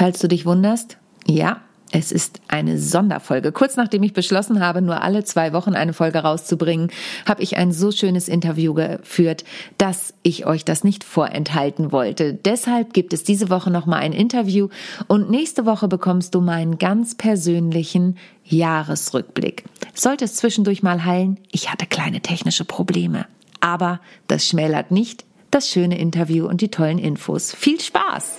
Falls du dich wunderst, ja, es ist eine Sonderfolge. Kurz nachdem ich beschlossen habe, nur alle zwei Wochen eine Folge rauszubringen, habe ich ein so schönes Interview geführt, dass ich euch das nicht vorenthalten wollte. Deshalb gibt es diese Woche nochmal ein Interview und nächste Woche bekommst du meinen ganz persönlichen Jahresrückblick. Sollte es zwischendurch mal heilen, ich hatte kleine technische Probleme. Aber das schmälert nicht das schöne Interview und die tollen Infos. Viel Spaß!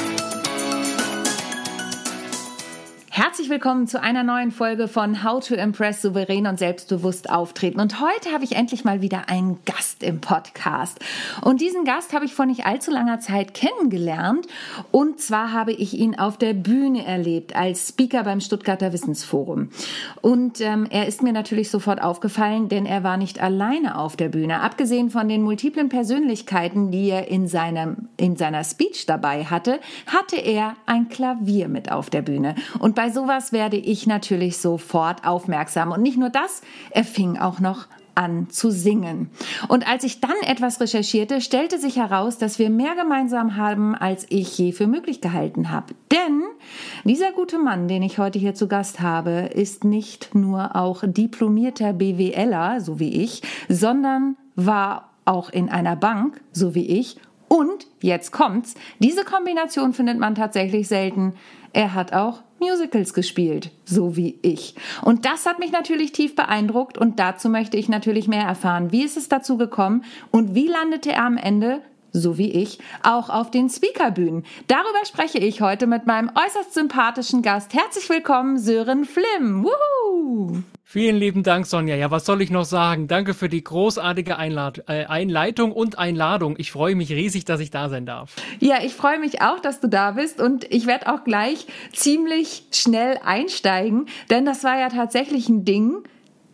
Herzlich willkommen zu einer neuen Folge von How to Impress souverän und selbstbewusst auftreten. Und heute habe ich endlich mal wieder einen Gast im Podcast. Und diesen Gast habe ich vor nicht allzu langer Zeit kennengelernt. Und zwar habe ich ihn auf der Bühne erlebt als Speaker beim Stuttgarter Wissensforum. Und ähm, er ist mir natürlich sofort aufgefallen, denn er war nicht alleine auf der Bühne. Abgesehen von den multiplen Persönlichkeiten, die er in, seinem, in seiner Speech dabei hatte, hatte er ein Klavier mit auf der Bühne. Und bei sowas werde ich natürlich sofort aufmerksam. Und nicht nur das, er fing auch noch an zu singen. Und als ich dann etwas recherchierte, stellte sich heraus, dass wir mehr gemeinsam haben, als ich je für möglich gehalten habe. Denn dieser gute Mann, den ich heute hier zu Gast habe, ist nicht nur auch diplomierter BWLer, so wie ich, sondern war auch in einer Bank, so wie ich. Und jetzt kommt's, diese Kombination findet man tatsächlich selten. Er hat auch Musicals gespielt, so wie ich. Und das hat mich natürlich tief beeindruckt und dazu möchte ich natürlich mehr erfahren. Wie ist es dazu gekommen und wie landete er am Ende so wie ich, auch auf den Speakerbühnen. Darüber spreche ich heute mit meinem äußerst sympathischen Gast. Herzlich willkommen, Sören Flimm. Woohoo! Vielen lieben Dank, Sonja. Ja, was soll ich noch sagen? Danke für die großartige Einlad äh, Einleitung und Einladung. Ich freue mich riesig, dass ich da sein darf. Ja, ich freue mich auch, dass du da bist und ich werde auch gleich ziemlich schnell einsteigen, denn das war ja tatsächlich ein Ding,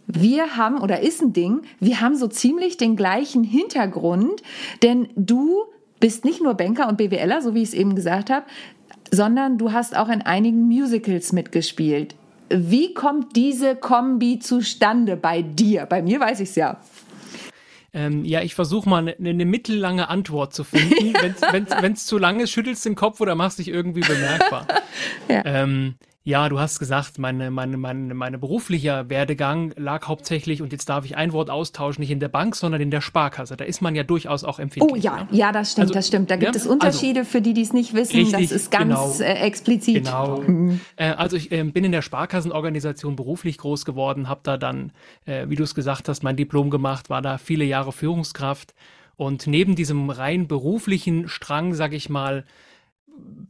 wir haben, oder ist ein Ding, wir haben so ziemlich den gleichen Hintergrund, denn du bist nicht nur Banker und BWLer, so wie ich es eben gesagt habe, sondern du hast auch in einigen Musicals mitgespielt. Wie kommt diese Kombi zustande bei dir? Bei mir weiß ich es ja. Ähm, ja, ich versuche mal eine ne mittellange Antwort zu finden. Wenn es zu lang ist, schüttelst du den Kopf oder machst dich irgendwie bemerkbar. ja. Ähm, ja, du hast gesagt, meine, meine, meine, meine beruflicher Werdegang lag hauptsächlich, und jetzt darf ich ein Wort austauschen, nicht in der Bank, sondern in der Sparkasse. Da ist man ja durchaus auch empfindlich. Oh ja, ja, ja das stimmt, also, das stimmt. Da gibt ja, es Unterschiede also, für die, die es nicht wissen. Richtig, das ist ganz genau, äh, explizit. Genau. Mhm. Äh, also ich äh, bin in der Sparkassenorganisation beruflich groß geworden, habe da dann, äh, wie du es gesagt hast, mein Diplom gemacht, war da viele Jahre Führungskraft. Und neben diesem rein beruflichen Strang, sag ich mal,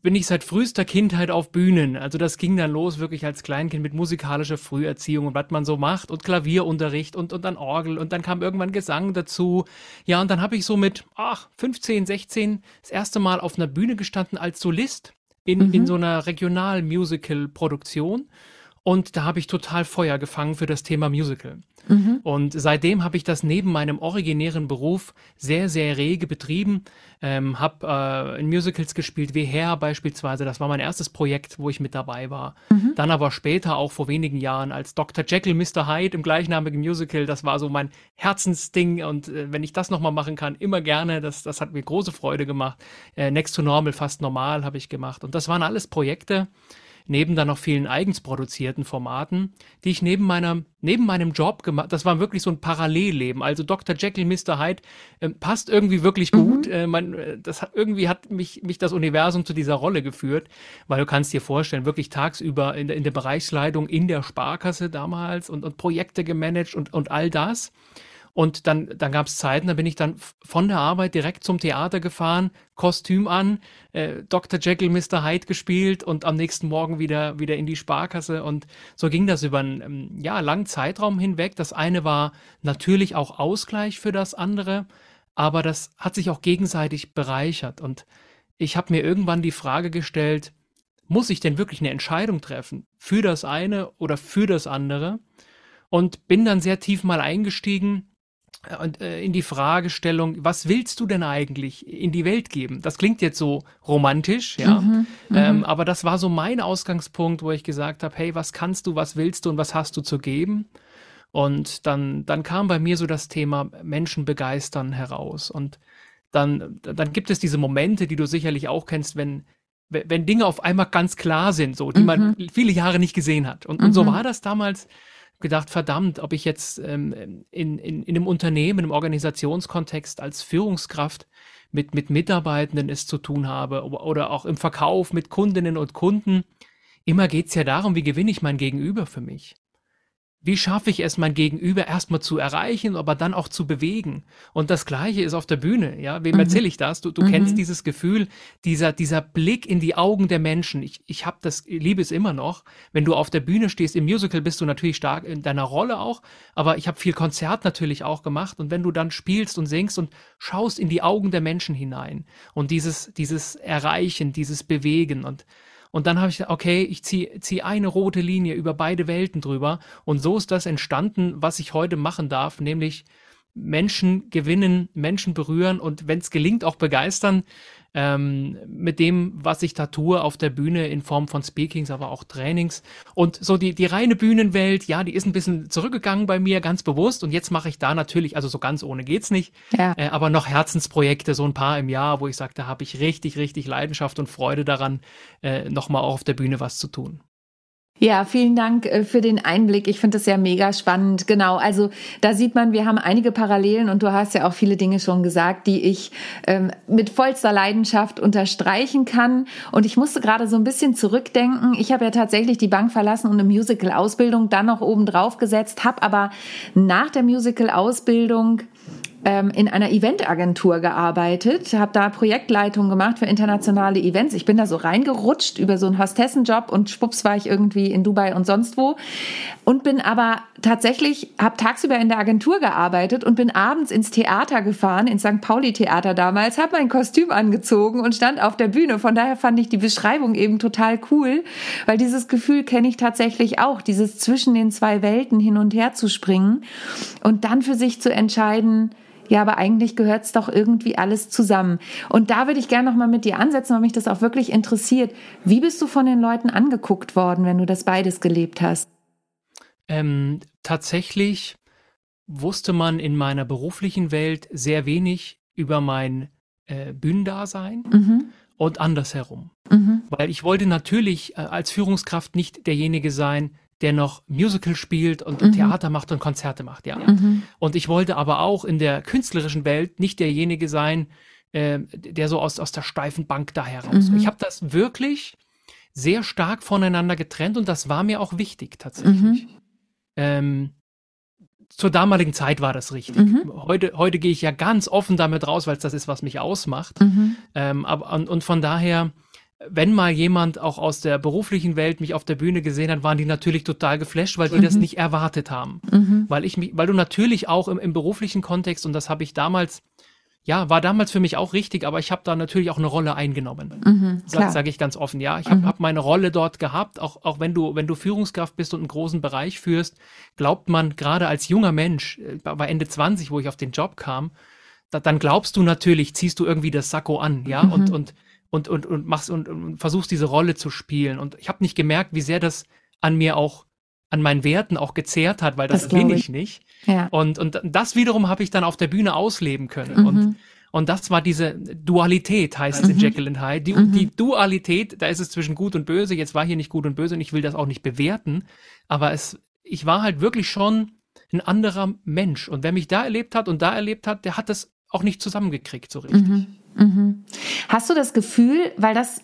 bin ich seit frühester Kindheit auf Bühnen. Also das ging dann los wirklich als Kleinkind mit musikalischer Früherziehung und was man so macht und Klavierunterricht und, und dann Orgel und dann kam irgendwann Gesang dazu. Ja, und dann habe ich so mit ach, 15, 16 das erste Mal auf einer Bühne gestanden als Solist in, mhm. in so einer Regional-Musical-Produktion. Und da habe ich total Feuer gefangen für das Thema Musical. Mhm. Und seitdem habe ich das neben meinem originären Beruf sehr, sehr rege betrieben. Ähm, habe äh, in Musicals gespielt, wie Hair beispielsweise. Das war mein erstes Projekt, wo ich mit dabei war. Mhm. Dann aber später, auch vor wenigen Jahren, als Dr. Jekyll, Mr. Hyde im gleichnamigen Musical. Das war so mein Herzensding. Und äh, wenn ich das nochmal machen kann, immer gerne. Das, das hat mir große Freude gemacht. Äh, Next to Normal, fast normal habe ich gemacht. Und das waren alles Projekte, neben dann noch vielen eigens produzierten Formaten, die ich neben meiner, neben meinem Job gemacht, das war wirklich so ein Parallelleben. Also Dr. Jekyll, Mr. Hyde äh, passt irgendwie wirklich gut. Mhm. Äh, man, äh, das hat, irgendwie hat mich, mich das Universum zu dieser Rolle geführt, weil du kannst dir vorstellen, wirklich tagsüber in der, in der Bereichsleitung in der Sparkasse damals und, und Projekte gemanagt und, und all das. Und dann, dann gab es Zeiten, da bin ich dann von der Arbeit direkt zum Theater gefahren, Kostüm an, äh, Dr. Jekyll, Mr. Hyde gespielt und am nächsten Morgen wieder, wieder in die Sparkasse. Und so ging das über einen ähm, ja, langen Zeitraum hinweg. Das eine war natürlich auch Ausgleich für das andere, aber das hat sich auch gegenseitig bereichert. Und ich habe mir irgendwann die Frage gestellt, muss ich denn wirklich eine Entscheidung treffen für das eine oder für das andere? Und bin dann sehr tief mal eingestiegen und äh, in die Fragestellung, was willst du denn eigentlich in die Welt geben? Das klingt jetzt so romantisch, ja, mhm, mhm. ähm, aber das war so mein Ausgangspunkt, wo ich gesagt habe, hey, was kannst du, was willst du und was hast du zu geben? Und dann, dann kam bei mir so das Thema Menschen begeistern heraus. Und dann, dann gibt es diese Momente, die du sicherlich auch kennst, wenn, wenn Dinge auf einmal ganz klar sind, so, die mhm. man viele Jahre nicht gesehen hat. Und, und so mhm. war das damals gedacht, verdammt, ob ich jetzt ähm, in, in, in einem Unternehmen, im Organisationskontext als Führungskraft mit, mit Mitarbeitenden es zu tun habe oder auch im Verkauf mit Kundinnen und Kunden. Immer geht es ja darum, wie gewinne ich mein Gegenüber für mich wie schaffe ich es, mein Gegenüber erstmal zu erreichen, aber dann auch zu bewegen? Und das Gleiche ist auf der Bühne, ja. Wem mhm. erzähle ich das? Du, du mhm. kennst dieses Gefühl, dieser, dieser Blick in die Augen der Menschen. Ich, ich habe das, liebe es immer noch. Wenn du auf der Bühne stehst, im Musical bist du natürlich stark in deiner Rolle auch, aber ich habe viel Konzert natürlich auch gemacht. Und wenn du dann spielst und singst und schaust in die Augen der Menschen hinein und dieses, dieses Erreichen, dieses Bewegen und und dann habe ich gesagt, okay, ich ziehe zieh eine rote Linie über beide Welten drüber. Und so ist das entstanden, was ich heute machen darf, nämlich Menschen gewinnen, Menschen berühren und wenn es gelingt, auch begeistern ähm, mit dem, was ich da tue auf der Bühne in Form von Speakings, aber auch Trainings. Und so die, die reine Bühnenwelt, ja, die ist ein bisschen zurückgegangen bei mir, ganz bewusst. Und jetzt mache ich da natürlich, also so ganz ohne geht's nicht, ja. äh, aber noch Herzensprojekte, so ein paar im Jahr, wo ich sage, da habe ich richtig, richtig Leidenschaft und Freude daran, äh, nochmal auch auf der Bühne was zu tun. Ja, vielen Dank äh, für den Einblick. Ich finde das ja mega spannend. Genau, also da sieht man, wir haben einige Parallelen und du hast ja auch viele Dinge schon gesagt, die ich ähm, mit vollster Leidenschaft unterstreichen kann. Und ich musste gerade so ein bisschen zurückdenken. Ich habe ja tatsächlich die Bank verlassen und eine Musical-Ausbildung dann noch oben drauf gesetzt, habe aber nach der Musical-Ausbildung ähm, in einer Eventagentur gearbeitet, habe da Projektleitung gemacht für internationale Events. Ich bin da so reingerutscht über so einen Hostessenjob und schwupps war ich irgendwie in Dubai und sonst wo und bin aber tatsächlich, habe tagsüber in der Agentur gearbeitet und bin abends ins Theater gefahren, ins St. Pauli Theater damals, habe mein Kostüm angezogen und stand auf der Bühne. Von daher fand ich die Beschreibung eben total cool, weil dieses Gefühl kenne ich tatsächlich auch, dieses zwischen den zwei Welten hin und her zu springen und dann für sich zu entscheiden, ja, aber eigentlich gehört es doch irgendwie alles zusammen. Und da würde ich gerne nochmal mit dir ansetzen, weil mich das auch wirklich interessiert. Wie bist du von den Leuten angeguckt worden, wenn du das beides gelebt hast? Ähm, tatsächlich wusste man in meiner beruflichen Welt sehr wenig über mein äh, Bühnendasein mhm. und andersherum. Mhm. Weil ich wollte natürlich äh, als Führungskraft nicht derjenige sein, der noch Musical spielt und mhm. Theater macht und Konzerte macht, ja. Mhm. Und ich wollte aber auch in der künstlerischen Welt nicht derjenige sein, äh, der so aus, aus der steifen Bank da heraus. Mhm. Ich habe das wirklich sehr stark voneinander getrennt und das war mir auch wichtig tatsächlich. Ähm, zur damaligen Zeit war das richtig. Mhm. Heute, heute gehe ich ja ganz offen damit raus, weil es das ist, was mich ausmacht. Mhm. Ähm, aber, und, und von daher wenn mal jemand auch aus der beruflichen Welt mich auf der Bühne gesehen hat, waren die natürlich total geflasht, weil die mhm. das nicht erwartet haben. Mhm. Weil ich mich, weil du natürlich auch im, im beruflichen Kontext, und das habe ich damals, ja, war damals für mich auch richtig, aber ich habe da natürlich auch eine Rolle eingenommen. Mhm, Sage sag ich ganz offen, ja. Ich habe mhm. hab meine Rolle dort gehabt, auch, auch wenn du, wenn du Führungskraft bist und einen großen Bereich führst, glaubt man gerade als junger Mensch, äh, bei Ende 20, wo ich auf den Job kam, da, dann glaubst du natürlich, ziehst du irgendwie das Sakko an, ja, mhm. und, und und, und, und machst und, und versuchst diese Rolle zu spielen. Und ich habe nicht gemerkt, wie sehr das an mir auch, an meinen Werten auch gezehrt hat, weil das, das bin ich. ich nicht. Ja. Und, und das wiederum habe ich dann auf der Bühne ausleben können. Mhm. Und, und das war diese Dualität, heißt es in mhm. Jekyll and Hyde. Die, mhm. die Dualität, da ist es zwischen gut und böse. Jetzt war hier nicht gut und böse und ich will das auch nicht bewerten. Aber es, ich war halt wirklich schon ein anderer Mensch. Und wer mich da erlebt hat und da erlebt hat, der hat das auch nicht zusammengekriegt so richtig. Mhm. Mhm. Hast du das Gefühl, weil das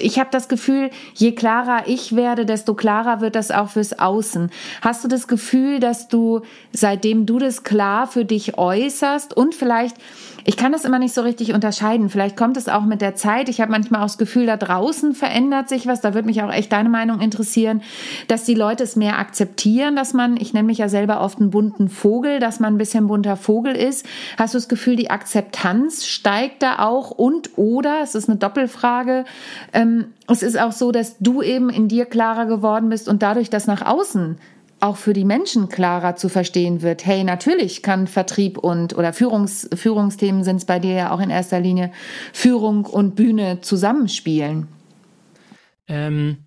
ich habe das Gefühl, je klarer ich werde, desto klarer wird das auch fürs Außen. Hast du das Gefühl, dass du, seitdem du das klar für dich äußerst und vielleicht ich kann das immer nicht so richtig unterscheiden. Vielleicht kommt es auch mit der Zeit. Ich habe manchmal auch das Gefühl, da draußen verändert sich was. Da würde mich auch echt deine Meinung interessieren, dass die Leute es mehr akzeptieren, dass man, ich nenne mich ja selber oft einen bunten Vogel, dass man ein bisschen bunter Vogel ist. Hast du das Gefühl, die Akzeptanz steigt da auch und oder, es ist eine Doppelfrage, ähm, es ist auch so, dass du eben in dir klarer geworden bist und dadurch das nach außen auch für die Menschen klarer zu verstehen wird. Hey, natürlich kann Vertrieb und oder Führungs, Führungsthemen sind es bei dir ja auch in erster Linie Führung und Bühne zusammenspielen. Ähm,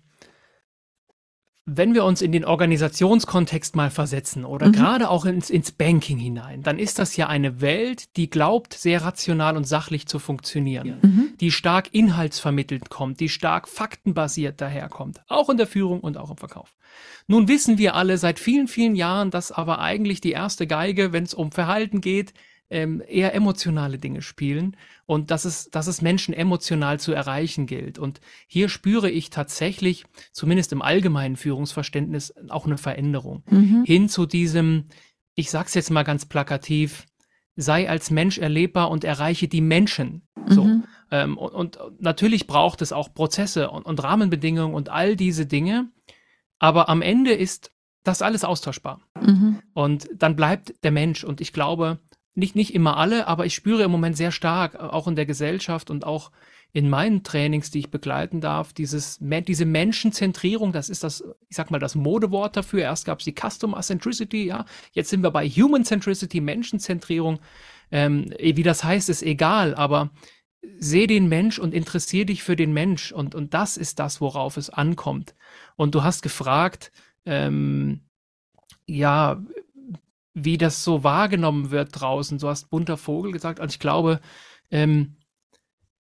wenn wir uns in den Organisationskontext mal versetzen oder mhm. gerade auch ins, ins Banking hinein, dann ist das ja eine Welt, die glaubt, sehr rational und sachlich zu funktionieren, mhm. die stark inhaltsvermittelt kommt, die stark faktenbasiert daherkommt, auch in der Führung und auch im Verkauf. Nun wissen wir alle seit vielen, vielen Jahren, dass aber eigentlich die erste Geige, wenn es um Verhalten geht, ähm, eher emotionale Dinge spielen und dass es, dass es Menschen emotional zu erreichen gilt. Und hier spüre ich tatsächlich, zumindest im allgemeinen Führungsverständnis, auch eine Veränderung mhm. hin zu diesem, ich sag's jetzt mal ganz plakativ, sei als Mensch erlebbar und erreiche die Menschen. So. Mhm. Ähm, und, und, natürlich braucht es auch Prozesse und, und Rahmenbedingungen und all diese Dinge. Aber am Ende ist das alles austauschbar. Mhm. Und dann bleibt der Mensch. Und ich glaube, nicht, nicht immer alle, aber ich spüre im Moment sehr stark, äh, auch in der Gesellschaft und auch in meinen Trainings, die ich begleiten darf, dieses, diese Menschenzentrierung, das ist das, ich sag mal, das Modewort dafür. Erst gab es die Customer Centricity, ja, jetzt sind wir bei Human Centricity, Menschenzentrierung. Ähm, wie das heißt, ist egal, aber seh den Mensch und interessier dich für den Mensch und, und das ist das, worauf es ankommt. Und du hast gefragt, ähm, ja, wie das so wahrgenommen wird draußen. Du hast bunter Vogel gesagt. Und ich glaube, ähm,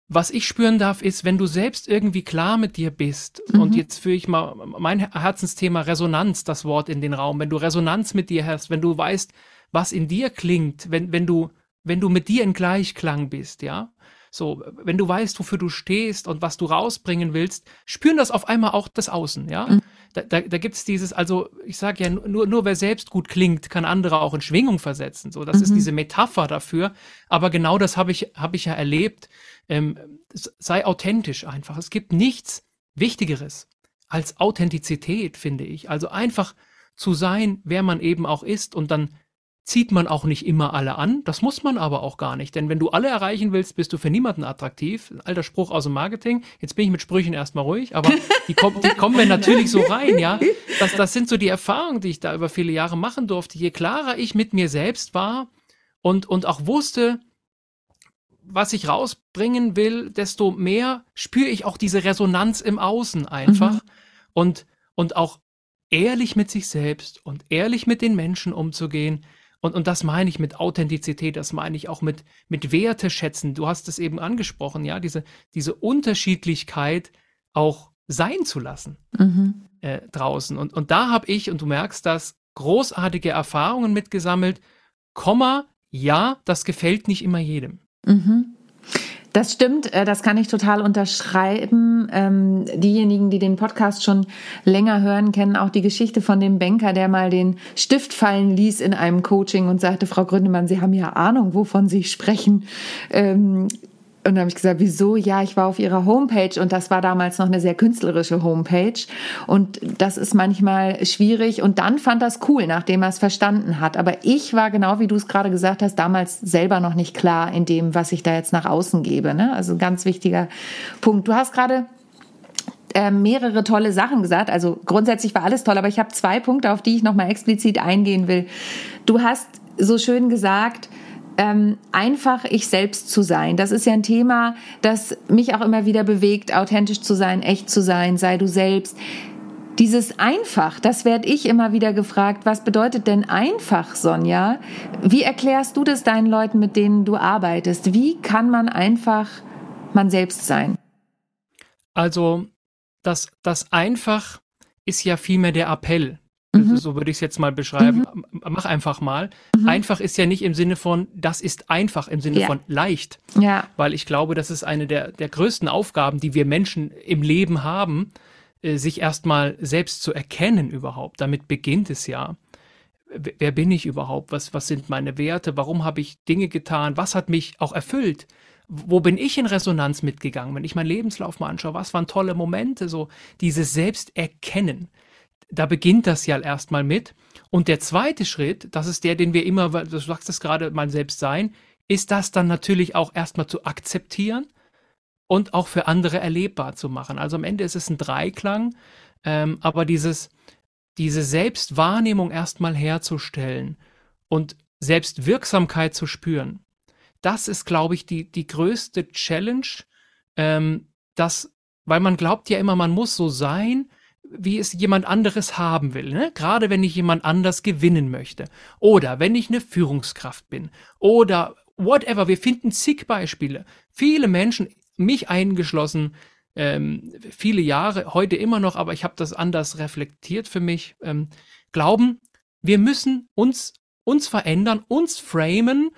was ich spüren darf, ist, wenn du selbst irgendwie klar mit dir bist, mhm. und jetzt führe ich mal mein Herzensthema Resonanz, das Wort in den Raum, wenn du Resonanz mit dir hast, wenn du weißt, was in dir klingt, wenn, wenn du, wenn du mit dir in Gleichklang bist, ja, so, wenn du weißt, wofür du stehst und was du rausbringen willst, spüren das auf einmal auch das Außen, ja. Mhm. Da, da, da gibt es dieses, also ich sage ja, nur, nur wer selbst gut klingt, kann andere auch in Schwingung versetzen. So, das mhm. ist diese Metapher dafür. Aber genau das habe ich, hab ich ja erlebt. Ähm, sei authentisch einfach. Es gibt nichts Wichtigeres als Authentizität, finde ich. Also einfach zu sein, wer man eben auch ist und dann zieht man auch nicht immer alle an. Das muss man aber auch gar nicht. Denn wenn du alle erreichen willst, bist du für niemanden attraktiv. Ein alter Spruch aus dem Marketing. Jetzt bin ich mit Sprüchen erstmal ruhig, aber die, kommen, die kommen mir natürlich so rein, ja. Das, das sind so die Erfahrungen, die ich da über viele Jahre machen durfte. Je klarer ich mit mir selbst war und, und auch wusste, was ich rausbringen will, desto mehr spüre ich auch diese Resonanz im Außen einfach. Mhm. Und, und auch ehrlich mit sich selbst und ehrlich mit den Menschen umzugehen, und, und das meine ich mit Authentizität, das meine ich auch mit, mit Werte schätzen. Du hast es eben angesprochen, ja, diese, diese Unterschiedlichkeit auch sein zu lassen mhm. äh, draußen. Und, und da habe ich, und du merkst das, großartige Erfahrungen mitgesammelt. Komma, ja, das gefällt nicht immer jedem. Mhm. Das stimmt, äh, das kann ich total unterschreiben. Ähm, diejenigen, die den Podcast schon länger hören, kennen auch die Geschichte von dem Banker, der mal den Stift fallen ließ in einem Coaching und sagte, Frau Gründemann, Sie haben ja Ahnung, wovon Sie sprechen. Ähm, und dann habe ich gesagt, wieso? Ja, ich war auf ihrer Homepage und das war damals noch eine sehr künstlerische Homepage. Und das ist manchmal schwierig. Und dann fand das cool, nachdem er es verstanden hat. Aber ich war genau, wie du es gerade gesagt hast, damals selber noch nicht klar in dem, was ich da jetzt nach außen gebe. Ne? Also ein ganz wichtiger Punkt. Du hast gerade äh, mehrere tolle Sachen gesagt. Also grundsätzlich war alles toll, aber ich habe zwei Punkte, auf die ich nochmal explizit eingehen will. Du hast so schön gesagt, ähm, einfach ich selbst zu sein. Das ist ja ein Thema, das mich auch immer wieder bewegt, authentisch zu sein, echt zu sein, sei du selbst. Dieses einfach, das werde ich immer wieder gefragt. Was bedeutet denn einfach, Sonja? Wie erklärst du das deinen Leuten, mit denen du arbeitest? Wie kann man einfach man selbst sein? Also, das, das einfach ist ja vielmehr der Appell. Mhm. So würde ich es jetzt mal beschreiben. Mhm. Mach einfach mal. Mhm. Einfach ist ja nicht im Sinne von, das ist einfach, im Sinne ja. von leicht. Ja. Weil ich glaube, das ist eine der, der größten Aufgaben, die wir Menschen im Leben haben, äh, sich erstmal selbst zu erkennen überhaupt. Damit beginnt es ja. Wer bin ich überhaupt? Was, was sind meine Werte? Warum habe ich Dinge getan? Was hat mich auch erfüllt? wo bin ich in Resonanz mitgegangen, wenn ich meinen Lebenslauf mal anschaue, was waren tolle Momente, so dieses Selbsterkennen da beginnt das ja erstmal mit. Und der zweite Schritt, das ist der, den wir immer, du sagst es gerade, mal selbst sein, ist das dann natürlich auch erstmal zu akzeptieren und auch für andere erlebbar zu machen. Also am Ende ist es ein Dreiklang, ähm, aber dieses, diese Selbstwahrnehmung erstmal herzustellen und Selbstwirksamkeit zu spüren, das ist, glaube ich, die, die größte Challenge, ähm, dass, weil man glaubt ja immer, man muss so sein, wie es jemand anderes haben will. Ne? Gerade wenn ich jemand anders gewinnen möchte. Oder wenn ich eine Führungskraft bin. Oder whatever. Wir finden zig Beispiele. Viele Menschen, mich eingeschlossen, ähm, viele Jahre, heute immer noch, aber ich habe das anders reflektiert für mich, ähm, glauben, wir müssen uns, uns verändern, uns framen,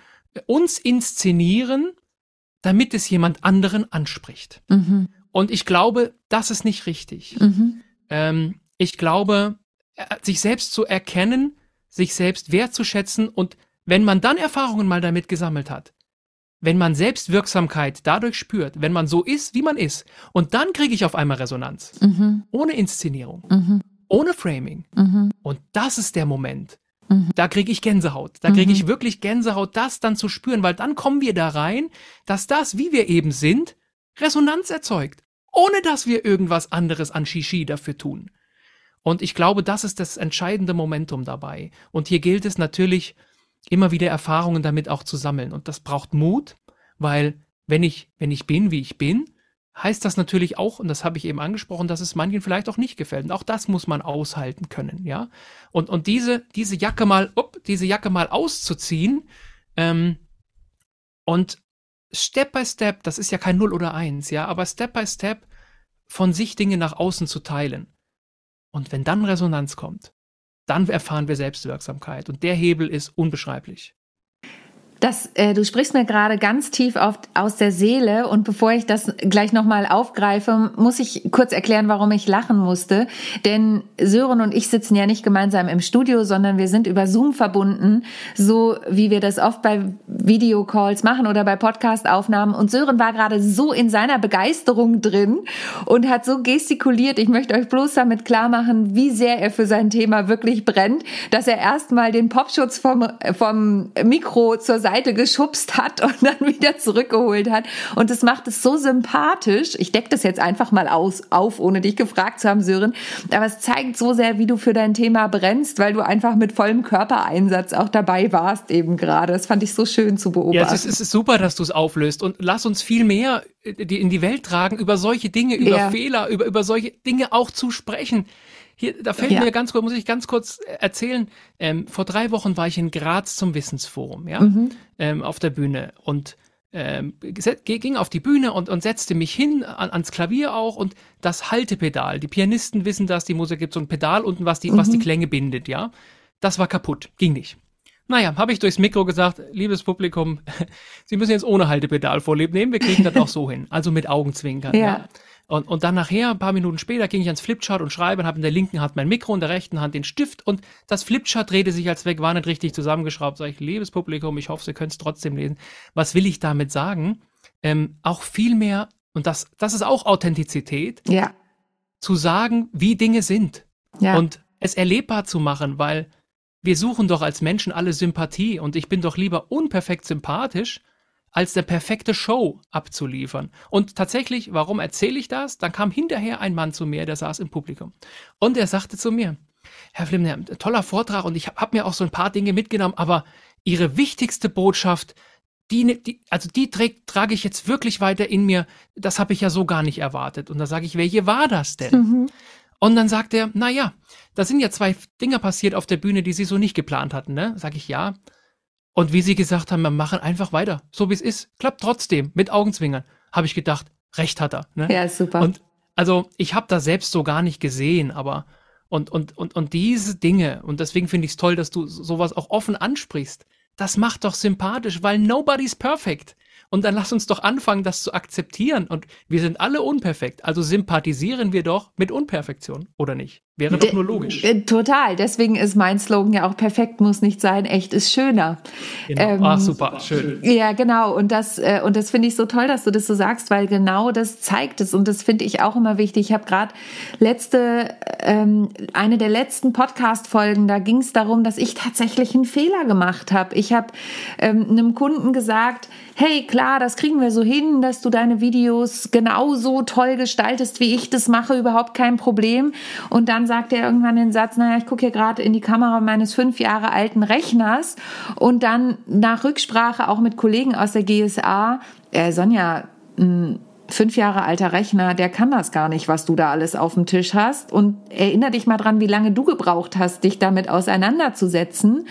uns inszenieren, damit es jemand anderen anspricht. Mhm. Und ich glaube, das ist nicht richtig. Mhm. Ähm, ich glaube, äh, sich selbst zu erkennen, sich selbst wertzuschätzen und wenn man dann Erfahrungen mal damit gesammelt hat, wenn man Selbstwirksamkeit dadurch spürt, wenn man so ist, wie man ist, und dann kriege ich auf einmal Resonanz. Mhm. Ohne Inszenierung, mhm. ohne Framing. Mhm. Und das ist der Moment. Mhm. Da kriege ich Gänsehaut. Da kriege ich mhm. wirklich Gänsehaut, das dann zu spüren, weil dann kommen wir da rein, dass das, wie wir eben sind, Resonanz erzeugt ohne dass wir irgendwas anderes an Shishi dafür tun. Und ich glaube, das ist das entscheidende Momentum dabei. Und hier gilt es natürlich, immer wieder Erfahrungen damit auch zu sammeln. Und das braucht Mut, weil wenn ich, wenn ich bin, wie ich bin, heißt das natürlich auch, und das habe ich eben angesprochen, dass es manchen vielleicht auch nicht gefällt. Und auch das muss man aushalten können, ja. Und, und diese, diese Jacke mal, up, diese Jacke mal auszuziehen, ähm, und Step by Step, das ist ja kein Null oder Eins, ja, aber Step by Step von sich Dinge nach außen zu teilen. Und wenn dann Resonanz kommt, dann erfahren wir Selbstwirksamkeit. Und der Hebel ist unbeschreiblich. Das, äh, du sprichst mir gerade ganz tief auf, aus der Seele und bevor ich das gleich nochmal aufgreife, muss ich kurz erklären, warum ich lachen musste. Denn Sören und ich sitzen ja nicht gemeinsam im Studio, sondern wir sind über Zoom verbunden, so wie wir das oft bei Videocalls machen oder bei Podcastaufnahmen. Und Sören war gerade so in seiner Begeisterung drin und hat so gestikuliert. Ich möchte euch bloß damit klar machen, wie sehr er für sein Thema wirklich brennt, dass er erstmal den Popschutz vom, vom Mikro zur Seite Seite geschubst hat und dann wieder zurückgeholt hat. Und das macht es so sympathisch. Ich decke das jetzt einfach mal aus, auf, ohne dich gefragt zu haben, Sören. Aber es zeigt so sehr, wie du für dein Thema brennst, weil du einfach mit vollem Körpereinsatz auch dabei warst eben gerade. Das fand ich so schön zu beobachten. Ja, es ist, es ist super, dass du es auflöst und lass uns viel mehr äh, in die Welt tragen, über solche Dinge, über ja. Fehler, über, über solche Dinge auch zu sprechen. Hier, da fällt ja. mir ganz kurz, muss ich ganz kurz erzählen. Ähm, vor drei Wochen war ich in Graz zum Wissensforum, ja, mhm. ähm, auf der Bühne und ähm, ging auf die Bühne und, und setzte mich hin an, ans Klavier auch und das Haltepedal. Die Pianisten wissen das, die Musik gibt so ein Pedal unten, was die, mhm. was die mhm. Klänge bindet, ja. Das war kaputt, ging nicht. Naja, habe ich durchs Mikro gesagt, liebes Publikum, Sie müssen jetzt ohne Haltepedal vorleben nehmen, wir kriegen das auch so hin. Also mit Augenzwinkern. Ja. ja. Und, und dann nachher, ein paar Minuten später, ging ich ans Flipchart und schreibe und habe in der linken Hand mein Mikro, in der rechten Hand den Stift und das Flipchart drehte sich als weg, war nicht richtig zusammengeschraubt. Sag ich, liebes Publikum, ich hoffe, Sie können es trotzdem lesen. Was will ich damit sagen? Ähm, auch viel mehr, und das, das ist auch Authentizität, ja. zu sagen, wie Dinge sind. Ja. Und es erlebbar zu machen, weil wir suchen doch als Menschen alle Sympathie und ich bin doch lieber unperfekt sympathisch, als der perfekte Show abzuliefern. Und tatsächlich, warum erzähle ich das? Dann kam hinterher ein Mann zu mir, der saß im Publikum. Und er sagte zu mir, Herr Flimner, toller Vortrag und ich habe hab mir auch so ein paar Dinge mitgenommen, aber Ihre wichtigste Botschaft, die, die, also die trägt, trage ich jetzt wirklich weiter in mir. Das habe ich ja so gar nicht erwartet. Und da sage ich, welche war das denn? Mhm. Und dann sagt er, na ja, da sind ja zwei Dinge passiert auf der Bühne, die Sie so nicht geplant hatten, ne? Sag ich ja. Und wie sie gesagt haben, wir machen einfach weiter, so wie es ist. Klappt trotzdem, mit Augenzwingern. Habe ich gedacht, recht hat er. Ne? Ja, super. Und also ich habe das selbst so gar nicht gesehen, aber und, und, und, und diese Dinge, und deswegen finde ich es toll, dass du sowas auch offen ansprichst, das macht doch sympathisch, weil nobody's perfect. Und dann lass uns doch anfangen, das zu akzeptieren. Und wir sind alle unperfekt. Also sympathisieren wir doch mit Unperfektion, oder nicht? Wäre doch nur logisch. Äh, total. Deswegen ist mein Slogan ja auch perfekt muss nicht sein, echt ist schöner. Genau. Ähm, Ach, super, schön. Ja, genau. Und das, äh, und das finde ich so toll, dass du das so sagst, weil genau das zeigt es. Und das finde ich auch immer wichtig. Ich habe gerade letzte, ähm, eine der letzten Podcast-Folgen, da ging es darum, dass ich tatsächlich einen Fehler gemacht habe. Ich habe ähm, einem Kunden gesagt, hey, klar, das kriegen wir so hin, dass du deine Videos genauso toll gestaltest, wie ich das mache, überhaupt kein Problem. Und dann sagt er irgendwann den Satz, naja, ich gucke hier gerade in die Kamera meines fünf Jahre alten Rechners und dann nach Rücksprache auch mit Kollegen aus der GSA, äh, Sonja, mh, fünf Jahre alter Rechner, der kann das gar nicht, was du da alles auf dem Tisch hast. Und erinnere dich mal dran, wie lange du gebraucht hast, dich damit auseinanderzusetzen.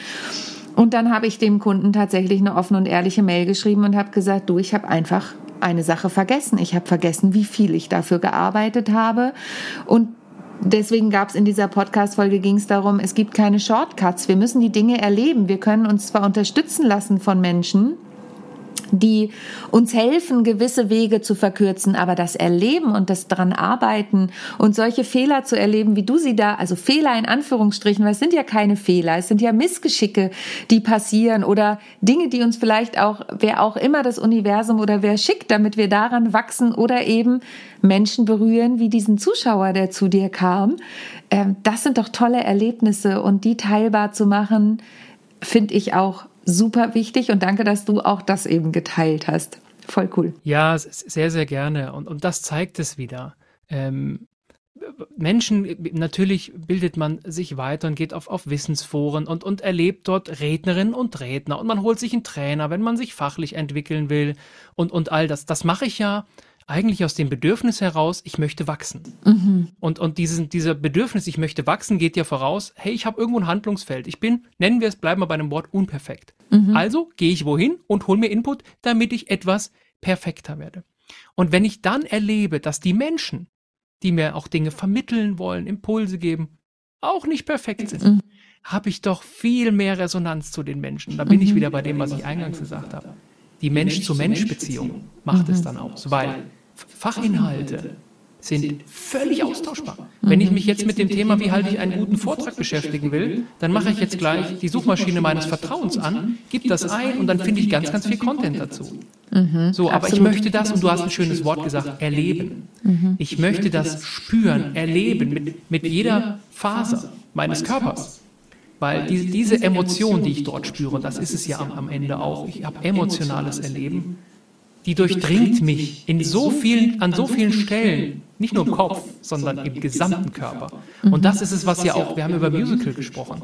Und dann habe ich dem Kunden tatsächlich eine offene und ehrliche Mail geschrieben und habe gesagt, du, ich habe einfach eine Sache vergessen. Ich habe vergessen, wie viel ich dafür gearbeitet habe. Und deswegen gab es in dieser Podcast-Folge ging es darum, es gibt keine Shortcuts. Wir müssen die Dinge erleben. Wir können uns zwar unterstützen lassen von Menschen, die uns helfen, gewisse Wege zu verkürzen, aber das Erleben und das dran arbeiten und solche Fehler zu erleben, wie du sie da, also Fehler in Anführungsstrichen, weil es sind ja keine Fehler, es sind ja Missgeschicke, die passieren oder Dinge, die uns vielleicht auch, wer auch immer das Universum oder wer schickt, damit wir daran wachsen oder eben Menschen berühren, wie diesen Zuschauer, der zu dir kam. Ähm, das sind doch tolle Erlebnisse und die teilbar zu machen, finde ich auch super wichtig und danke, dass du auch das eben geteilt hast. Voll cool. Ja, sehr, sehr gerne. Und, und das zeigt es wieder. Ähm, Menschen, natürlich bildet man sich weiter und geht auf, auf Wissensforen und, und erlebt dort Rednerinnen und Redner und man holt sich einen Trainer, wenn man sich fachlich entwickeln will und, und all das. Das mache ich ja eigentlich aus dem Bedürfnis heraus, ich möchte wachsen. Mhm. Und, und diesen, dieser Bedürfnis, ich möchte wachsen, geht ja voraus, hey, ich habe irgendwo ein Handlungsfeld. Ich bin, nennen wir es, bleiben wir bei einem Wort, unperfekt. Mhm. Also gehe ich wohin und hole mir Input, damit ich etwas perfekter werde. Und wenn ich dann erlebe, dass die Menschen, die mir auch Dinge vermitteln wollen, Impulse geben, auch nicht perfekt sind, mhm. habe ich doch viel mehr Resonanz zu den Menschen. Da bin ich mhm. wieder bei dem, was ich eingangs gesagt habe. Die Mensch-zu-Mensch-Beziehung macht es dann aus, weil Fachinhalte sind völlig austauschbar. Wenn ich mich jetzt mit dem Thema, wie halte ich einen guten Vortrag beschäftigen will, dann mache ich jetzt gleich die Suchmaschine meines Vertrauens an, gebe das ein und dann finde ich ganz, ganz viel Content dazu. Mhm, so, aber absolut. ich möchte das, und du hast ein schönes Wort gesagt, erleben. Mhm. Ich möchte das spüren, erleben, mit, mit jeder Faser meines Körpers. Weil diese, diese Emotion, die ich dort spüre, das ist es ja am, am Ende auch, ich habe emotionales Erleben, die durchdringt mich in so vielen, an so vielen Stellen, nicht nur im Kopf, sondern im gesamten Körper. Und das ist es, was ja auch, wir haben über Musical gesprochen,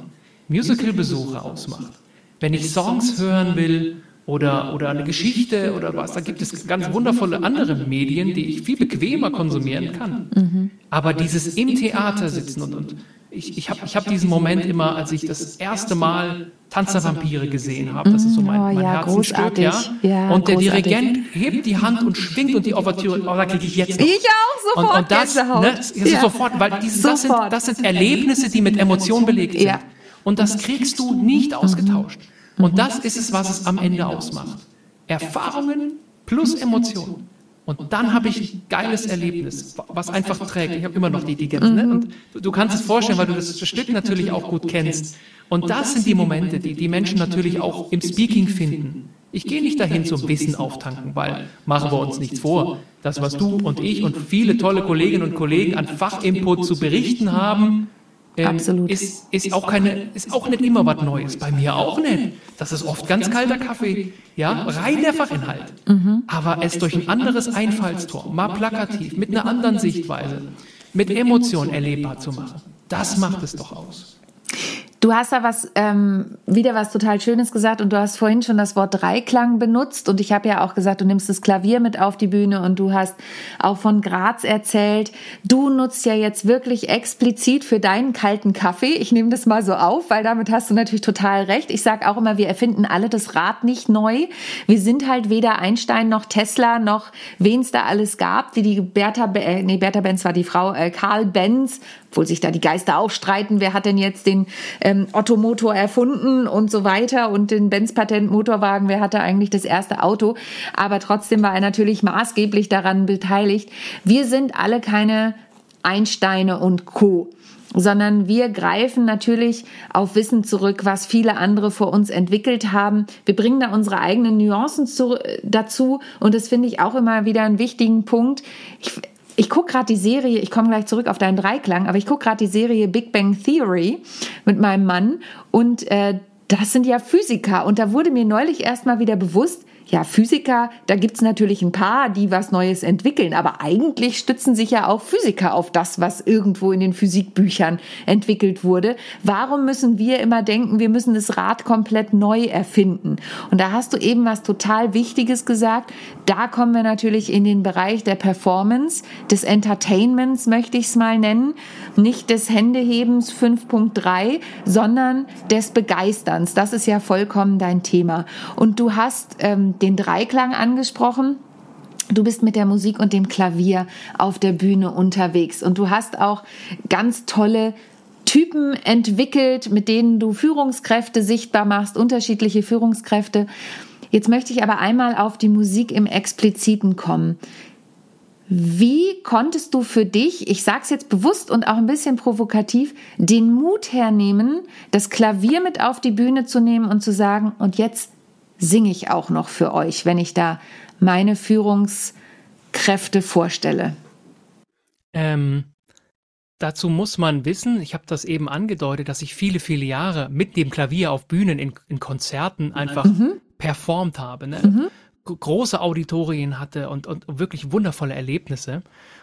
Musical-Besuche ausmacht. Wenn ich Songs hören will oder, oder eine Geschichte oder was, da gibt es ganz wundervolle andere Medien, die ich viel bequemer konsumieren kann. Aber dieses im Theater sitzen und, und ich, ich habe ich hab diesen Moment immer, als ich das erste Mal Tanz der Vampire gesehen habe. Das ist so mein, mein oh, ja, Herzensstück. Ja. ja. Und der großartig. Dirigent hebt die Hand und schwingt und die Ouvertüre, oh, da kriege ich jetzt noch. Ich auch sofort und, und das, ne, das ja. sofort, weil diese, das, sind, das sind Erlebnisse, die mit Emotionen belegt sind. Ja. Und das kriegst du nicht ausgetauscht. Und das ist es, was es am Ende ausmacht. Erfahrungen plus Emotionen. Und dann habe ich ein geiles Erlebnis, was einfach trägt. Ich habe immer noch die Digens. Ne? Mhm. Und du, du, kannst es vorstellen, weil du das Stück natürlich auch gut kennst. Und das sind die Momente, die die Menschen natürlich auch im Speaking finden. Ich gehe nicht dahin zum Wissen auftanken, weil machen wir uns nichts vor. Das, was du und ich und viele tolle Kolleginnen und Kollegen an Fachinput zu berichten haben, ähm, Absolut. Ist, ist, auch keine, ist auch nicht immer was Neues. Bei mir auch nicht. Das ist oft ganz kalter Kaffee. Ja, rein der Fachinhalt. Mhm. Aber es durch ein anderes Einfallstor, mal plakativ, mit einer anderen Sichtweise, mit Emotionen erlebbar zu machen. Das macht es doch aus. Du hast da was ähm, wieder was total Schönes gesagt und du hast vorhin schon das Wort Dreiklang benutzt und ich habe ja auch gesagt, du nimmst das Klavier mit auf die Bühne und du hast auch von Graz erzählt. Du nutzt ja jetzt wirklich explizit für deinen kalten Kaffee. Ich nehme das mal so auf, weil damit hast du natürlich total recht. Ich sage auch immer, wir erfinden alle das Rad nicht neu. Wir sind halt weder Einstein noch Tesla noch wen es da alles gab, wie die Bertha, äh, nee, Bertha Benz war die Frau, äh, Karl Benz obwohl sich da die Geister auch streiten, wer hat denn jetzt den ähm, Otto-Motor erfunden und so weiter und den Benz-Patent-Motorwagen, wer hatte eigentlich das erste Auto. Aber trotzdem war er natürlich maßgeblich daran beteiligt. Wir sind alle keine Einsteine und Co. sondern wir greifen natürlich auf Wissen zurück, was viele andere vor uns entwickelt haben. Wir bringen da unsere eigenen Nuancen zu, dazu und das finde ich auch immer wieder einen wichtigen Punkt. Ich, ich gucke gerade die Serie, ich komme gleich zurück auf deinen Dreiklang, aber ich gucke gerade die Serie Big Bang Theory mit meinem Mann und äh, das sind ja Physiker und da wurde mir neulich erstmal wieder bewusst, ja, Physiker, da gibt's natürlich ein paar, die was Neues entwickeln, aber eigentlich stützen sich ja auch Physiker auf das, was irgendwo in den Physikbüchern entwickelt wurde. Warum müssen wir immer denken, wir müssen das Rad komplett neu erfinden? Und da hast du eben was total Wichtiges gesagt. Da kommen wir natürlich in den Bereich der Performance, des Entertainments, möchte ich es mal nennen. Nicht des Händehebens 5.3, sondern des Begeisterns. Das ist ja vollkommen dein Thema. Und du hast ähm, den Dreiklang angesprochen. Du bist mit der Musik und dem Klavier auf der Bühne unterwegs und du hast auch ganz tolle Typen entwickelt, mit denen du Führungskräfte sichtbar machst, unterschiedliche Führungskräfte. Jetzt möchte ich aber einmal auf die Musik im Expliziten kommen. Wie konntest du für dich, ich sage es jetzt bewusst und auch ein bisschen provokativ, den Mut hernehmen, das Klavier mit auf die Bühne zu nehmen und zu sagen, und jetzt singe ich auch noch für euch, wenn ich da meine Führungskräfte vorstelle? Ähm, dazu muss man wissen, ich habe das eben angedeutet, dass ich viele, viele Jahre mit dem Klavier auf Bühnen in, in Konzerten einfach mhm. performt habe. Ne? Mhm. Große Auditorien hatte und, und wirklich wundervolle Erlebnisse.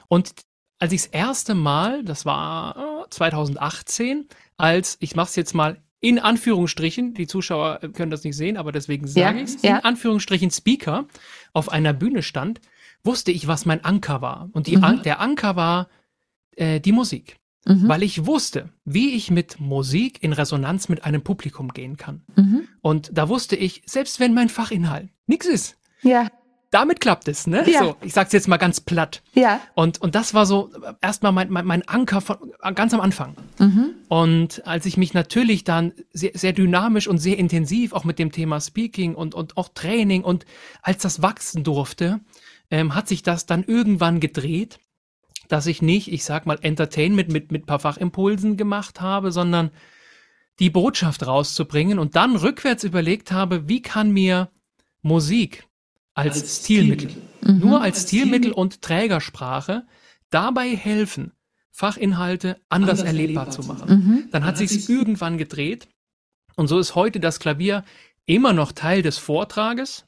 Und als ich das erste Mal, das war 2018, äh, als, ich mache es jetzt mal in Anführungsstrichen, die Zuschauer können das nicht sehen, aber deswegen sage ja, ich es, ja. in Anführungsstrichen Speaker auf einer Bühne stand, wusste ich, was mein Anker war. Und mhm. der Anker war äh, die Musik. Mhm. Weil ich wusste, wie ich mit Musik in Resonanz mit einem Publikum gehen kann. Mhm. Und da wusste ich, selbst wenn mein Fachinhalt nichts ist, ja damit klappt es, ne? Ja. So, ich sag's jetzt mal ganz platt. Ja. Und, und das war so erstmal mein, mein, mein Anker von, ganz am Anfang. Mhm. Und als ich mich natürlich dann sehr, sehr dynamisch und sehr intensiv auch mit dem Thema Speaking und, und auch Training und als das wachsen durfte, ähm, hat sich das dann irgendwann gedreht, dass ich nicht, ich sag mal, Entertainment mit, mit paar Fachimpulsen gemacht habe, sondern die Botschaft rauszubringen und dann rückwärts überlegt habe, wie kann mir Musik als, als Stilmittel. Stilmittel. Mhm. Nur als, als Stilmittel und Trägersprache dabei helfen, Fachinhalte anders, anders erlebbar, erlebbar, zu machen. Mhm. Dann hat sich irgendwann gedreht und so ist heute das Klavier immer noch Teil des Vortrages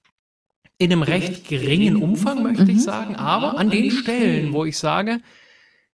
in einem recht geringen Umfang, möchte mhm. ich sagen, aber an den Stellen, wo ich sage,